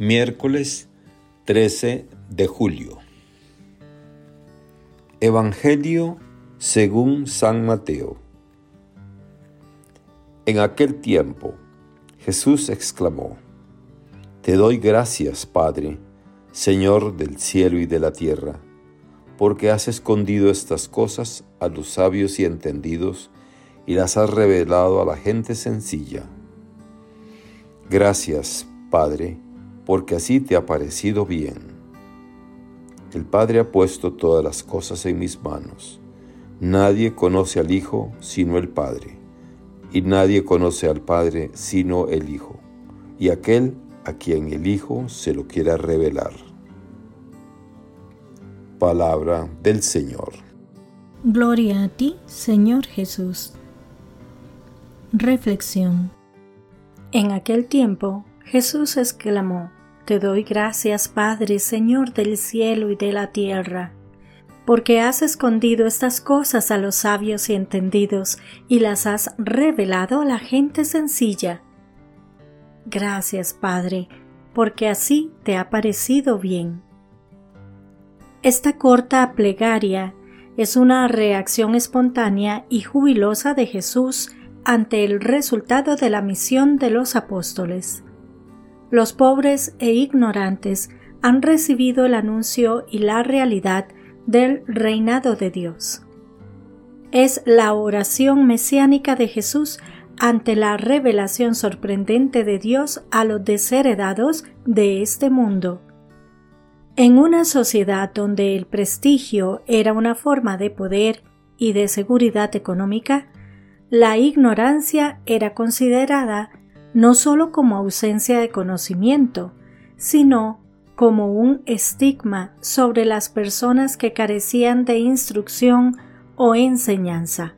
Miércoles 13 de julio. Evangelio según San Mateo. En aquel tiempo Jesús exclamó, Te doy gracias, Padre, Señor del cielo y de la tierra, porque has escondido estas cosas a los sabios y entendidos y las has revelado a la gente sencilla. Gracias, Padre, porque así te ha parecido bien. El Padre ha puesto todas las cosas en mis manos. Nadie conoce al Hijo sino el Padre, y nadie conoce al Padre sino el Hijo, y aquel a quien el Hijo se lo quiera revelar. Palabra del Señor. Gloria a ti, Señor Jesús. Reflexión. En aquel tiempo Jesús exclamó, te doy gracias, Padre, Señor del cielo y de la tierra, porque has escondido estas cosas a los sabios y entendidos y las has revelado a la gente sencilla. Gracias, Padre, porque así te ha parecido bien. Esta corta plegaria es una reacción espontánea y jubilosa de Jesús ante el resultado de la misión de los apóstoles. Los pobres e ignorantes han recibido el anuncio y la realidad del reinado de Dios. Es la oración mesiánica de Jesús ante la revelación sorprendente de Dios a los desheredados de este mundo. En una sociedad donde el prestigio era una forma de poder y de seguridad económica, la ignorancia era considerada no sólo como ausencia de conocimiento, sino como un estigma sobre las personas que carecían de instrucción o enseñanza.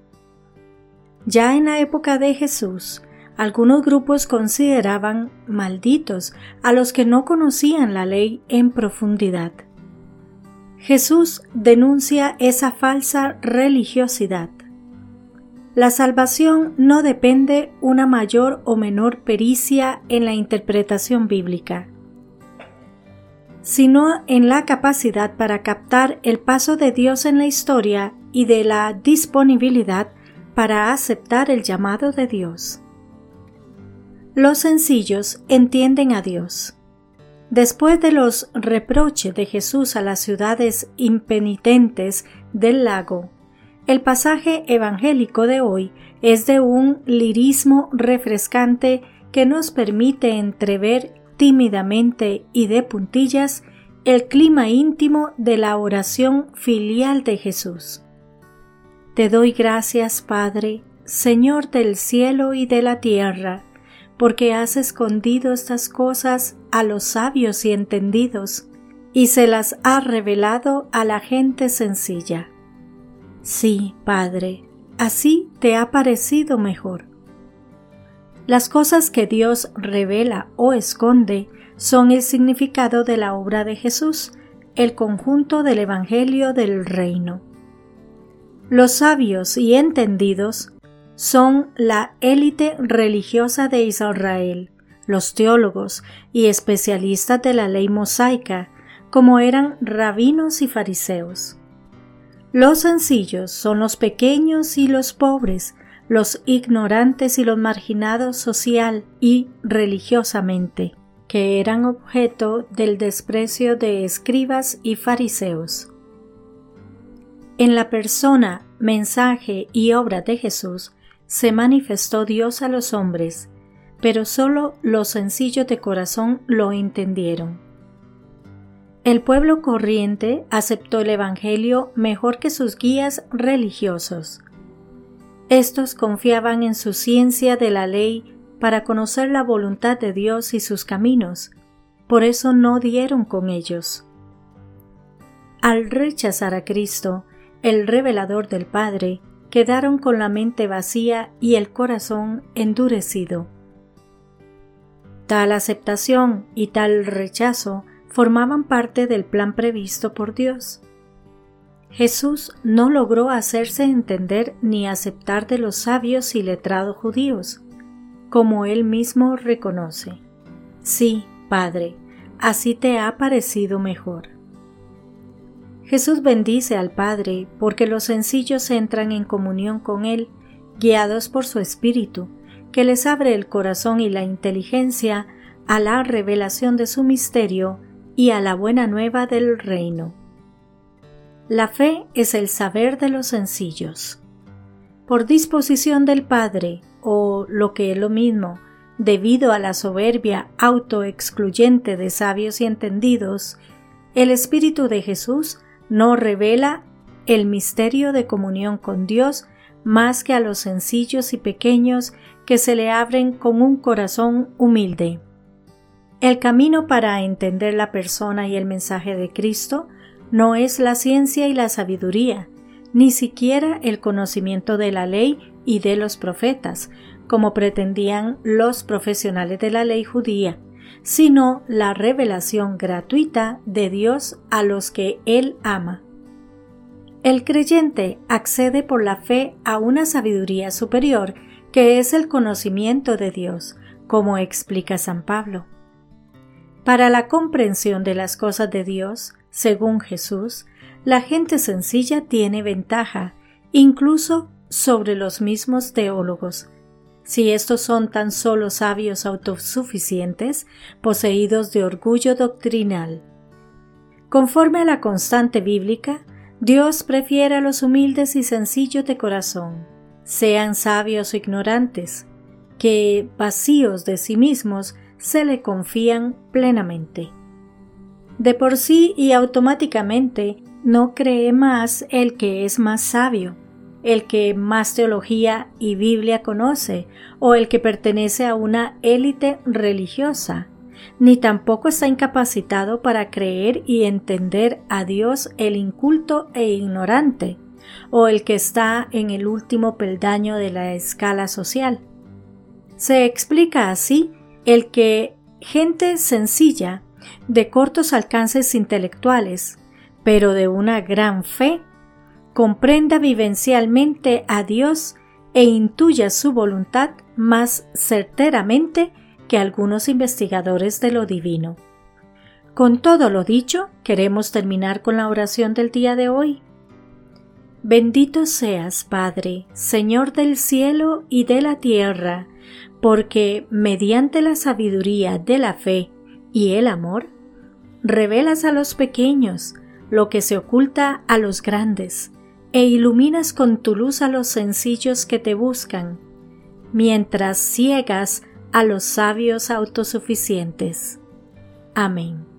Ya en la época de Jesús, algunos grupos consideraban malditos a los que no conocían la ley en profundidad. Jesús denuncia esa falsa religiosidad la salvación no depende una mayor o menor pericia en la interpretación bíblica, sino en la capacidad para captar el paso de Dios en la historia y de la disponibilidad para aceptar el llamado de Dios. Los sencillos entienden a Dios. Después de los reproches de Jesús a las ciudades impenitentes del lago, el pasaje evangélico de hoy es de un lirismo refrescante que nos permite entrever tímidamente y de puntillas el clima íntimo de la oración filial de Jesús. Te doy gracias, Padre, Señor del cielo y de la tierra, porque has escondido estas cosas a los sabios y entendidos, y se las has revelado a la gente sencilla. Sí, Padre, así te ha parecido mejor. Las cosas que Dios revela o esconde son el significado de la obra de Jesús, el conjunto del Evangelio del Reino. Los sabios y entendidos son la élite religiosa de Israel, los teólogos y especialistas de la ley mosaica, como eran rabinos y fariseos. Los sencillos son los pequeños y los pobres, los ignorantes y los marginados social y religiosamente, que eran objeto del desprecio de escribas y fariseos. En la persona, mensaje y obra de Jesús se manifestó Dios a los hombres, pero solo los sencillos de corazón lo entendieron. El pueblo corriente aceptó el Evangelio mejor que sus guías religiosos. Estos confiaban en su ciencia de la ley para conocer la voluntad de Dios y sus caminos, por eso no dieron con ellos. Al rechazar a Cristo, el revelador del Padre, quedaron con la mente vacía y el corazón endurecido. Tal aceptación y tal rechazo formaban parte del plan previsto por Dios. Jesús no logró hacerse entender ni aceptar de los sabios y letrados judíos, como él mismo reconoce. Sí, Padre, así te ha parecido mejor. Jesús bendice al Padre porque los sencillos entran en comunión con Él, guiados por su Espíritu, que les abre el corazón y la inteligencia a la revelación de su misterio y a la buena nueva del reino. La fe es el saber de los sencillos. Por disposición del Padre, o lo que es lo mismo, debido a la soberbia autoexcluyente de sabios y entendidos, el Espíritu de Jesús no revela el misterio de comunión con Dios más que a los sencillos y pequeños que se le abren con un corazón humilde. El camino para entender la persona y el mensaje de Cristo no es la ciencia y la sabiduría, ni siquiera el conocimiento de la ley y de los profetas, como pretendían los profesionales de la ley judía, sino la revelación gratuita de Dios a los que Él ama. El creyente accede por la fe a una sabiduría superior que es el conocimiento de Dios, como explica San Pablo. Para la comprensión de las cosas de Dios, según Jesús, la gente sencilla tiene ventaja, incluso sobre los mismos teólogos, si estos son tan solo sabios autosuficientes, poseídos de orgullo doctrinal. Conforme a la constante bíblica, Dios prefiere a los humildes y sencillos de corazón, sean sabios o ignorantes, que, vacíos de sí mismos, se le confían plenamente. De por sí y automáticamente no cree más el que es más sabio, el que más teología y Biblia conoce o el que pertenece a una élite religiosa, ni tampoco está incapacitado para creer y entender a Dios el inculto e ignorante, o el que está en el último peldaño de la escala social. Se explica así el que gente sencilla, de cortos alcances intelectuales, pero de una gran fe, comprenda vivencialmente a Dios e intuya su voluntad más certeramente que algunos investigadores de lo divino. Con todo lo dicho, queremos terminar con la oración del día de hoy. Bendito seas, Padre, Señor del cielo y de la tierra, porque mediante la sabiduría de la fe y el amor, revelas a los pequeños lo que se oculta a los grandes, e iluminas con tu luz a los sencillos que te buscan, mientras ciegas a los sabios autosuficientes. Amén.